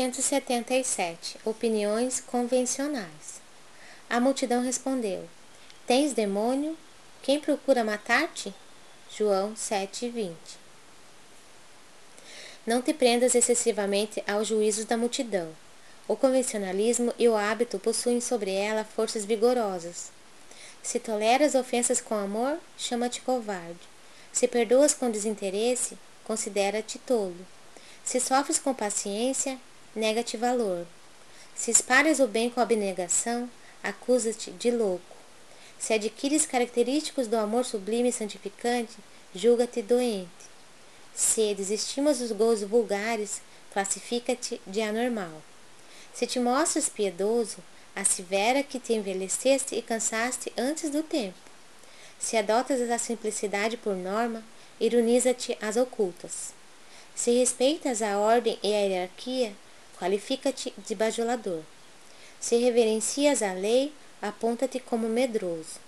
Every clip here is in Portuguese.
477 Opiniões convencionais. A multidão respondeu: Tens demônio? Quem procura matar-te? João 7:20. Não te prendas excessivamente aos juízos da multidão. O convencionalismo e o hábito possuem sobre ela forças vigorosas. Se toleras ofensas com amor, chama-te covarde. Se perdoas com desinteresse, considera-te tolo. Se sofres com paciência, nega-te valor. Se espalhas o bem com abnegação, acusa-te de louco. Se adquires característicos do amor sublime e santificante, julga-te doente. Se desestimas dos gozos vulgares, classifica-te de anormal. Se te mostras piedoso, assevera que te envelheceste e cansaste antes do tempo. Se adotas a simplicidade por norma, ironiza-te as ocultas. Se respeitas a ordem e a hierarquia, qualifica-te de bajulador. Se reverencias a lei, aponta-te como medroso.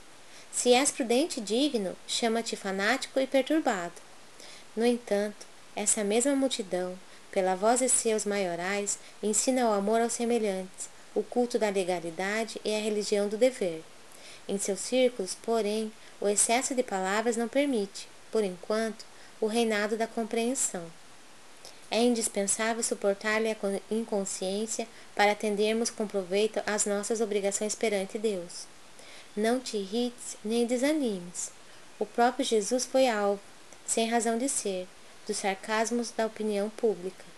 Se és prudente e digno, chama-te fanático e perturbado. No entanto, essa mesma multidão, pela voz de seus maiorais, ensina o amor aos semelhantes, o culto da legalidade e a religião do dever. Em seus círculos, porém, o excesso de palavras não permite, por enquanto, o reinado da compreensão. É indispensável suportar-lhe a inconsciência para atendermos com proveito às nossas obrigações perante Deus. Não te irrites nem desanimes. O próprio Jesus foi alvo, sem razão de ser, dos sarcasmos da opinião pública.